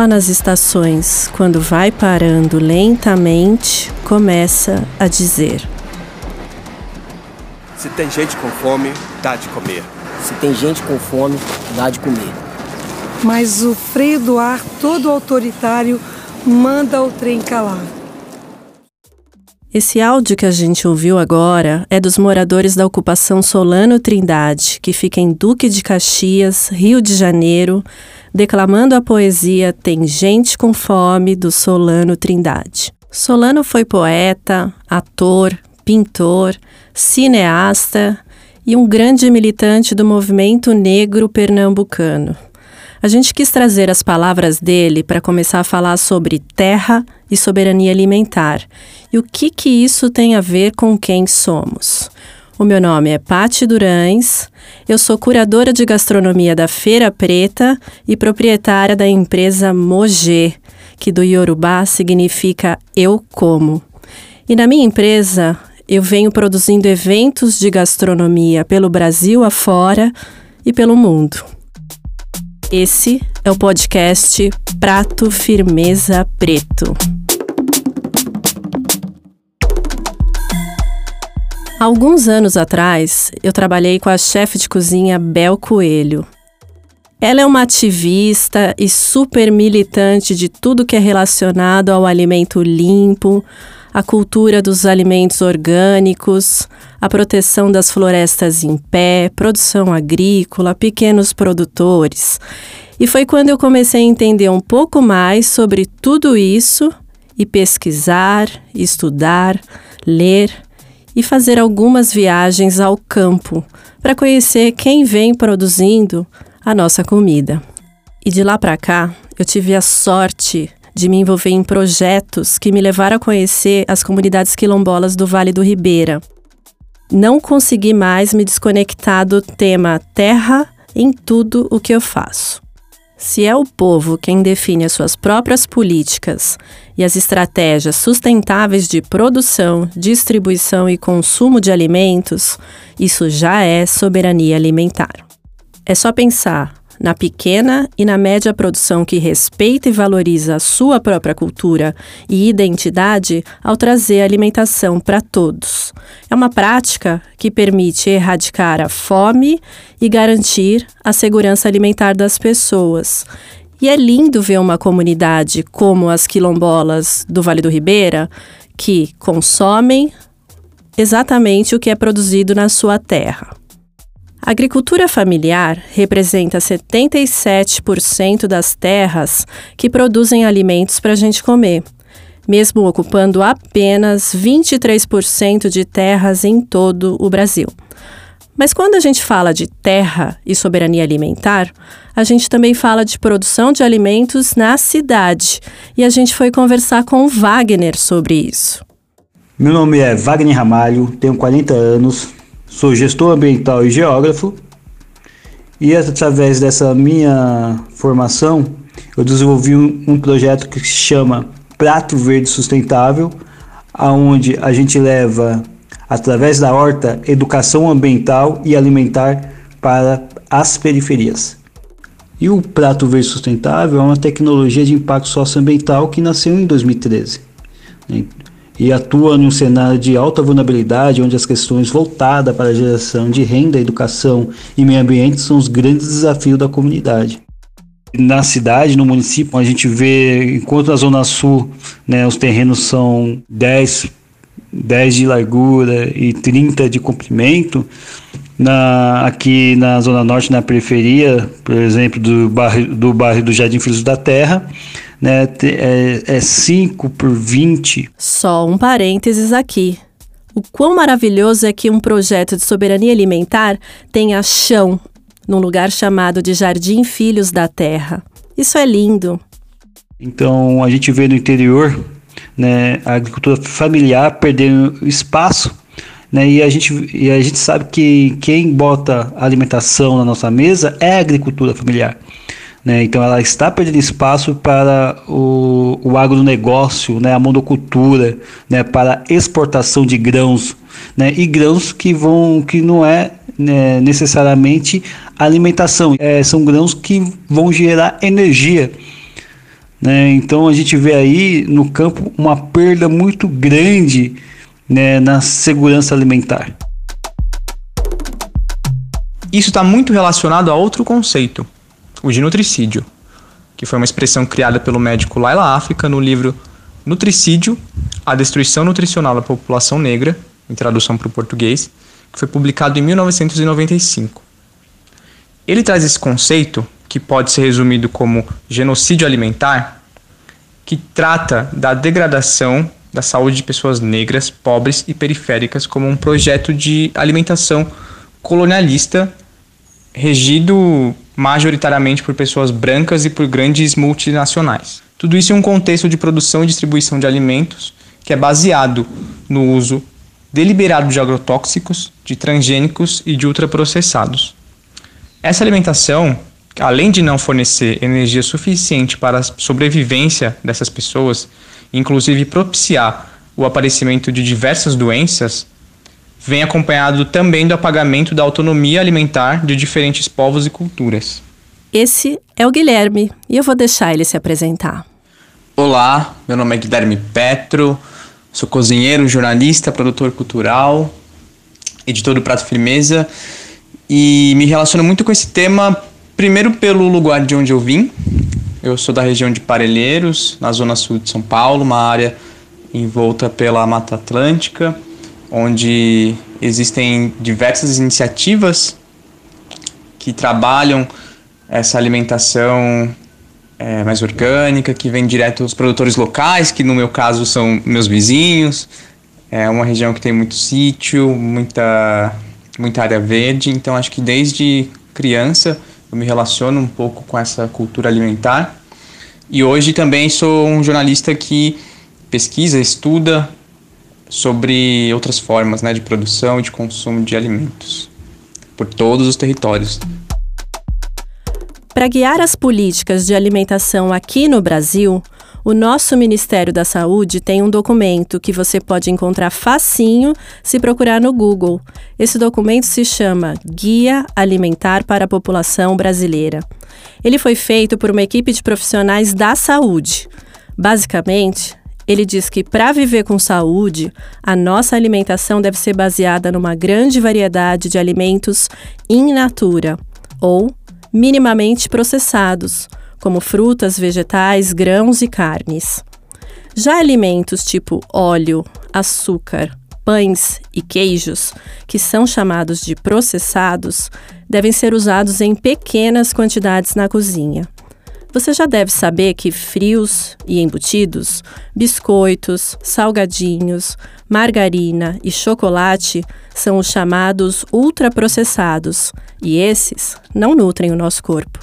só nas estações, quando vai parando lentamente, começa a dizer: Se tem gente com fome, dá de comer. Se tem gente com fome, dá de comer. Mas o freio do ar, todo autoritário, manda o trem calar. Esse áudio que a gente ouviu agora é dos moradores da ocupação Solano Trindade, que fica em Duque de Caxias, Rio de Janeiro, declamando a poesia Tem Gente com Fome, do Solano Trindade. Solano foi poeta, ator, pintor, cineasta e um grande militante do movimento negro pernambucano. A gente quis trazer as palavras dele para começar a falar sobre terra e soberania alimentar e o que que isso tem a ver com quem somos. O meu nome é Pati Durães, eu sou curadora de gastronomia da Feira Preta e proprietária da empresa Mogê, que do Yorubá significa eu como. E na minha empresa, eu venho produzindo eventos de gastronomia pelo Brasil afora e pelo mundo. Esse é o podcast Prato Firmeza Preto. Alguns anos atrás, eu trabalhei com a chefe de cozinha Bel Coelho. Ela é uma ativista e super militante de tudo que é relacionado ao alimento limpo, a cultura dos alimentos orgânicos, a proteção das florestas em pé, produção agrícola, pequenos produtores. E foi quando eu comecei a entender um pouco mais sobre tudo isso e pesquisar, estudar, ler e fazer algumas viagens ao campo para conhecer quem vem produzindo a nossa comida. E de lá para cá, eu tive a sorte de me envolver em projetos que me levaram a conhecer as comunidades quilombolas do Vale do Ribeira. Não consegui mais me desconectar do tema terra em tudo o que eu faço. Se é o povo quem define as suas próprias políticas e as estratégias sustentáveis de produção, distribuição e consumo de alimentos, isso já é soberania alimentar. É só pensar na pequena e na média produção que respeita e valoriza a sua própria cultura e identidade ao trazer alimentação para todos. É uma prática que permite erradicar a fome e garantir a segurança alimentar das pessoas. E é lindo ver uma comunidade como as quilombolas do Vale do Ribeira que consomem exatamente o que é produzido na sua terra. A agricultura familiar representa 77% das terras que produzem alimentos para a gente comer, mesmo ocupando apenas 23% de terras em todo o Brasil. Mas quando a gente fala de terra e soberania alimentar, a gente também fala de produção de alimentos na cidade. E a gente foi conversar com Wagner sobre isso. Meu nome é Wagner Ramalho, tenho 40 anos, Sou gestor ambiental e geógrafo e através dessa minha formação eu desenvolvi um, um projeto que se chama Prato Verde Sustentável, aonde a gente leva através da horta educação ambiental e alimentar para as periferias. E o Prato Verde Sustentável é uma tecnologia de impacto socioambiental que nasceu em 2013 e atua num cenário de alta vulnerabilidade, onde as questões voltadas para a geração de renda, educação e meio ambiente são os grandes desafios da comunidade. Na cidade, no município, a gente vê, enquanto na Zona Sul né, os terrenos são 10, 10 de largura e 30 de comprimento, na, aqui na Zona Norte, na periferia, por exemplo, do bairro do, bairro do Jardim Filhos da Terra, né, é 5 é por 20. Só um parênteses aqui. O quão maravilhoso é que um projeto de soberania alimentar tenha chão num lugar chamado de Jardim Filhos da Terra. Isso é lindo. Então a gente vê no interior né, a agricultura familiar perdendo espaço né, e, a gente, e a gente sabe que quem bota alimentação na nossa mesa é a agricultura familiar. Né? Então ela está perdendo espaço para o, o agronegócio, né? a monocultura, né? para exportação de grãos, né? e grãos que vão que não é né, necessariamente alimentação, é, são grãos que vão gerar energia. Né? Então a gente vê aí no campo uma perda muito grande né, na segurança alimentar. Isso está muito relacionado a outro conceito, o de nutricídio, que foi uma expressão criada pelo médico Laila África no livro Nutricídio, a destruição nutricional da população negra, em tradução para o português, que foi publicado em 1995. Ele traz esse conceito, que pode ser resumido como genocídio alimentar, que trata da degradação da saúde de pessoas negras, pobres e periféricas como um projeto de alimentação colonialista regido majoritariamente por pessoas brancas e por grandes multinacionais. Tudo isso em um contexto de produção e distribuição de alimentos que é baseado no uso deliberado de agrotóxicos, de transgênicos e de ultraprocessados. Essa alimentação, além de não fornecer energia suficiente para a sobrevivência dessas pessoas, inclusive propiciar o aparecimento de diversas doenças, vem acompanhado também do apagamento da autonomia alimentar de diferentes povos e culturas. Esse é o Guilherme e eu vou deixar ele se apresentar. Olá, meu nome é Guilherme Petro, sou cozinheiro, jornalista, produtor cultural, editor do Prato Firmeza e me relaciono muito com esse tema, primeiro pelo lugar de onde eu vim. Eu sou da região de Parelheiros, na zona sul de São Paulo, uma área envolta pela Mata Atlântica onde existem diversas iniciativas que trabalham essa alimentação é, mais orgânica, que vem direto dos produtores locais, que no meu caso são meus vizinhos. É uma região que tem muito sítio, muita, muita área verde, então acho que desde criança eu me relaciono um pouco com essa cultura alimentar. E hoje também sou um jornalista que pesquisa, estuda sobre outras formas né, de produção e de consumo de alimentos por todos os territórios. Para guiar as políticas de alimentação aqui no Brasil, o nosso Ministério da Saúde tem um documento que você pode encontrar facinho se procurar no Google. Esse documento se chama Guia Alimentar para a População Brasileira. Ele foi feito por uma equipe de profissionais da saúde. Basicamente, ele diz que para viver com saúde, a nossa alimentação deve ser baseada numa grande variedade de alimentos in natura ou minimamente processados, como frutas, vegetais, grãos e carnes. Já alimentos tipo óleo, açúcar, pães e queijos, que são chamados de processados, devem ser usados em pequenas quantidades na cozinha. Você já deve saber que frios e embutidos, biscoitos, salgadinhos, margarina e chocolate são os chamados ultraprocessados, e esses não nutrem o nosso corpo.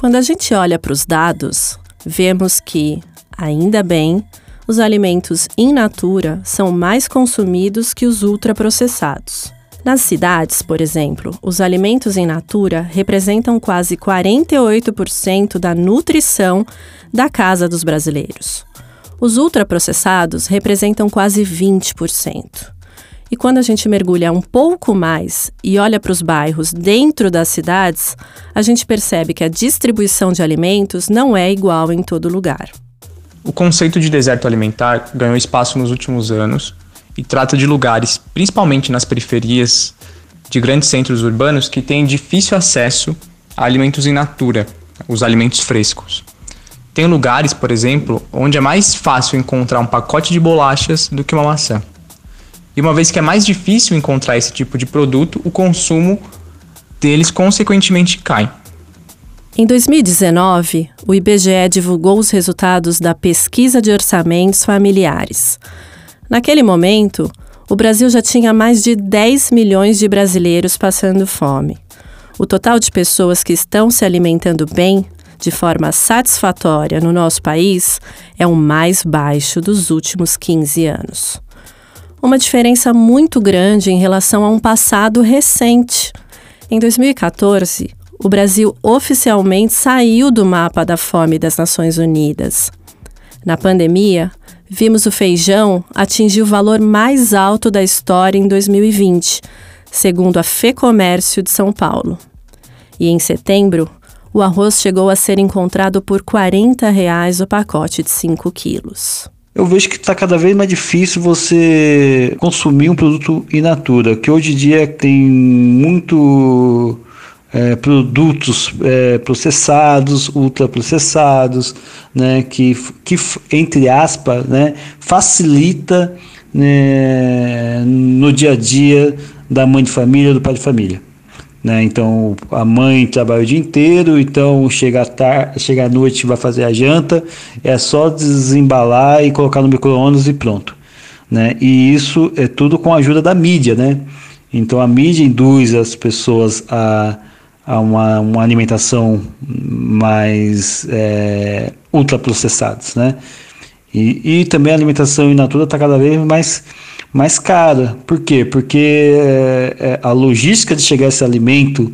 Quando a gente olha para os dados, vemos que, ainda bem, os alimentos in natura são mais consumidos que os ultraprocessados. Nas cidades, por exemplo, os alimentos em natura representam quase 48% da nutrição da casa dos brasileiros. Os ultraprocessados representam quase 20%. E quando a gente mergulha um pouco mais e olha para os bairros dentro das cidades, a gente percebe que a distribuição de alimentos não é igual em todo lugar. O conceito de deserto alimentar ganhou espaço nos últimos anos e trata de lugares, principalmente nas periferias de grandes centros urbanos, que têm difícil acesso a alimentos in natura, os alimentos frescos. Tem lugares, por exemplo, onde é mais fácil encontrar um pacote de bolachas do que uma maçã. E uma vez que é mais difícil encontrar esse tipo de produto, o consumo deles consequentemente cai. Em 2019, o IBGE divulgou os resultados da pesquisa de orçamentos familiares. Naquele momento, o Brasil já tinha mais de 10 milhões de brasileiros passando fome. O total de pessoas que estão se alimentando bem, de forma satisfatória no nosso país, é o mais baixo dos últimos 15 anos. Uma diferença muito grande em relação a um passado recente. Em 2014, o Brasil oficialmente saiu do mapa da fome das Nações Unidas. Na pandemia, vimos o feijão atingir o valor mais alto da história em 2020, segundo a FEComércio de São Paulo. E em setembro, o arroz chegou a ser encontrado por 40 reais o pacote de 5 quilos. Eu vejo que está cada vez mais difícil você consumir um produto in natura, que hoje em dia tem muito é, produtos é, processados, ultraprocessados, né, que, que entre aspas, né, facilita né, no dia a dia da mãe de família, do pai de família. Né? Então a mãe trabalha o dia inteiro, então chega à, tarde, chega à noite vai fazer a janta, é só desembalar e colocar no micro-ondas e pronto. Né? E isso é tudo com a ajuda da mídia. Né? Então a mídia induz as pessoas a, a uma, uma alimentação mais é, ultraprocessadas. Né? E, e também a alimentação in natura está cada vez mais mais cara. Por quê? Porque é, é, a logística de chegar esse alimento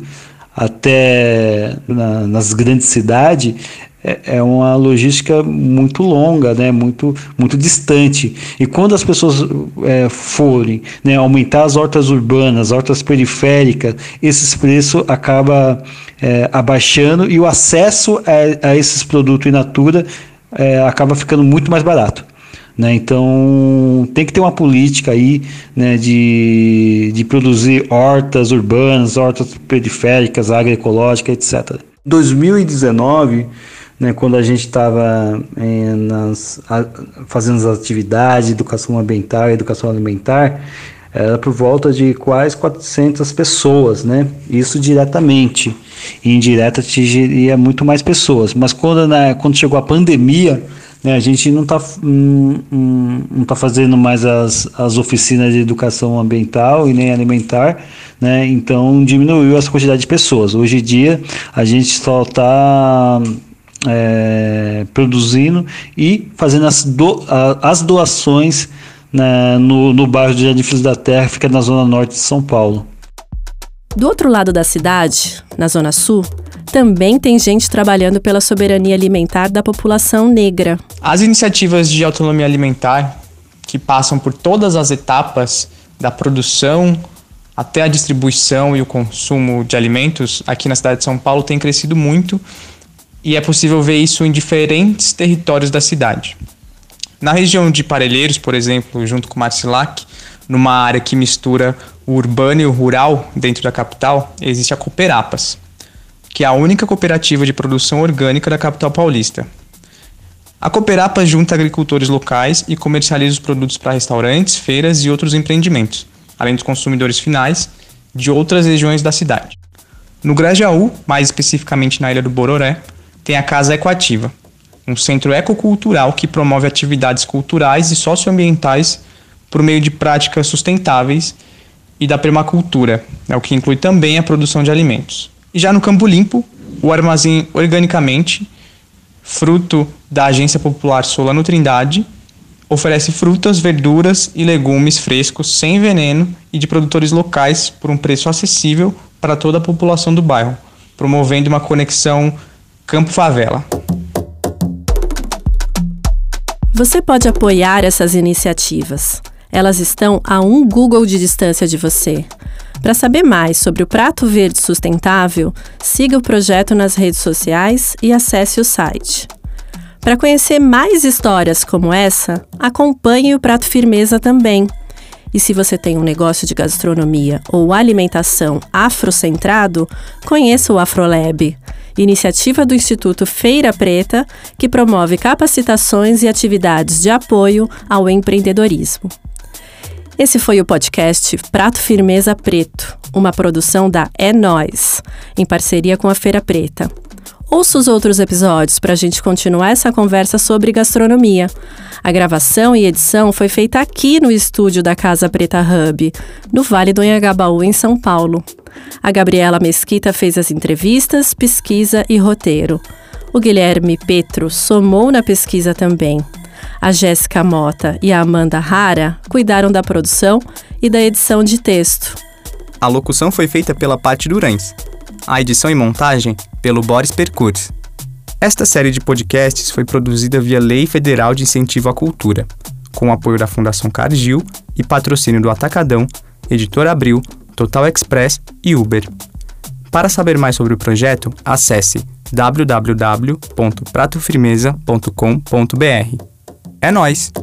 até na, nas grandes cidades é, é, uma logística muito longa, né? muito, muito distante. E quando as pessoas é, forem né, aumentar as hortas urbanas, hortas periféricas, esses preços acaba é, abaixando e o acesso a, a esses produtos in natura é, acaba ficando muito mais barato. Né? Então tem que ter uma política aí né, de, de produzir hortas urbanas, hortas periféricas, agroecológica, etc. 2019, né, quando a gente estava é, fazendo as atividades de educação ambiental e educação alimentar, era por volta de quase 400 pessoas, né? Isso diretamente. E indireta atingiria muito mais pessoas. Mas quando, né, quando chegou a pandemia, né, a gente não está não, não tá fazendo mais as, as oficinas de educação ambiental e nem alimentar, né, então diminuiu essa quantidade de pessoas. Hoje em dia a gente só está é, produzindo e fazendo as, do, a, as doações né, no, no bairro de Jardim Filhos da Terra, que fica na zona norte de São Paulo. Do outro lado da cidade, na Zona Sul, também tem gente trabalhando pela soberania alimentar da população negra. As iniciativas de autonomia alimentar, que passam por todas as etapas da produção até a distribuição e o consumo de alimentos aqui na cidade de São Paulo, têm crescido muito e é possível ver isso em diferentes territórios da cidade. Na região de Parelheiros, por exemplo, junto com Marcilac, numa área que mistura o urbano e o rural dentro da capital, existe a Cooperapas que é a única cooperativa de produção orgânica da capital paulista. A Cooperapa junta agricultores locais e comercializa os produtos para restaurantes, feiras e outros empreendimentos, além dos consumidores finais de outras regiões da cidade. No Grajaú, mais especificamente na ilha do Bororé, tem a Casa Ecoativa, um centro ecocultural que promove atividades culturais e socioambientais por meio de práticas sustentáveis e da permacultura, é o que inclui também a produção de alimentos. E já no Campo Limpo, o armazém organicamente, fruto da Agência Popular Solano Trindade, oferece frutas, verduras e legumes frescos sem veneno e de produtores locais por um preço acessível para toda a população do bairro, promovendo uma conexão campo-favela. Você pode apoiar essas iniciativas. Elas estão a um Google de distância de você. Para saber mais sobre o Prato Verde Sustentável, siga o projeto nas redes sociais e acesse o site. Para conhecer mais histórias como essa, acompanhe o Prato Firmeza também. E se você tem um negócio de gastronomia ou alimentação afrocentrado, conheça o Afrolab, iniciativa do Instituto Feira Preta que promove capacitações e atividades de apoio ao empreendedorismo. Esse foi o podcast Prato Firmeza Preto, uma produção da É Nós, em parceria com a Feira Preta. Ouça os outros episódios para a gente continuar essa conversa sobre gastronomia. A gravação e edição foi feita aqui no estúdio da Casa Preta Hub, no Vale do Anhangabaú, em São Paulo. A Gabriela Mesquita fez as entrevistas, pesquisa e roteiro. O Guilherme Petro somou na pesquisa também. A Jéssica Mota e a Amanda Rara cuidaram da produção e da edição de texto. A locução foi feita pela Paty Durães. A edição e montagem pelo Boris Percurso. Esta série de podcasts foi produzida via Lei Federal de Incentivo à Cultura, com apoio da Fundação Cargill e patrocínio do Atacadão, Editor Abril, Total Express e Uber. Para saber mais sobre o projeto, acesse www.pratofirmeza.com.br. É nós!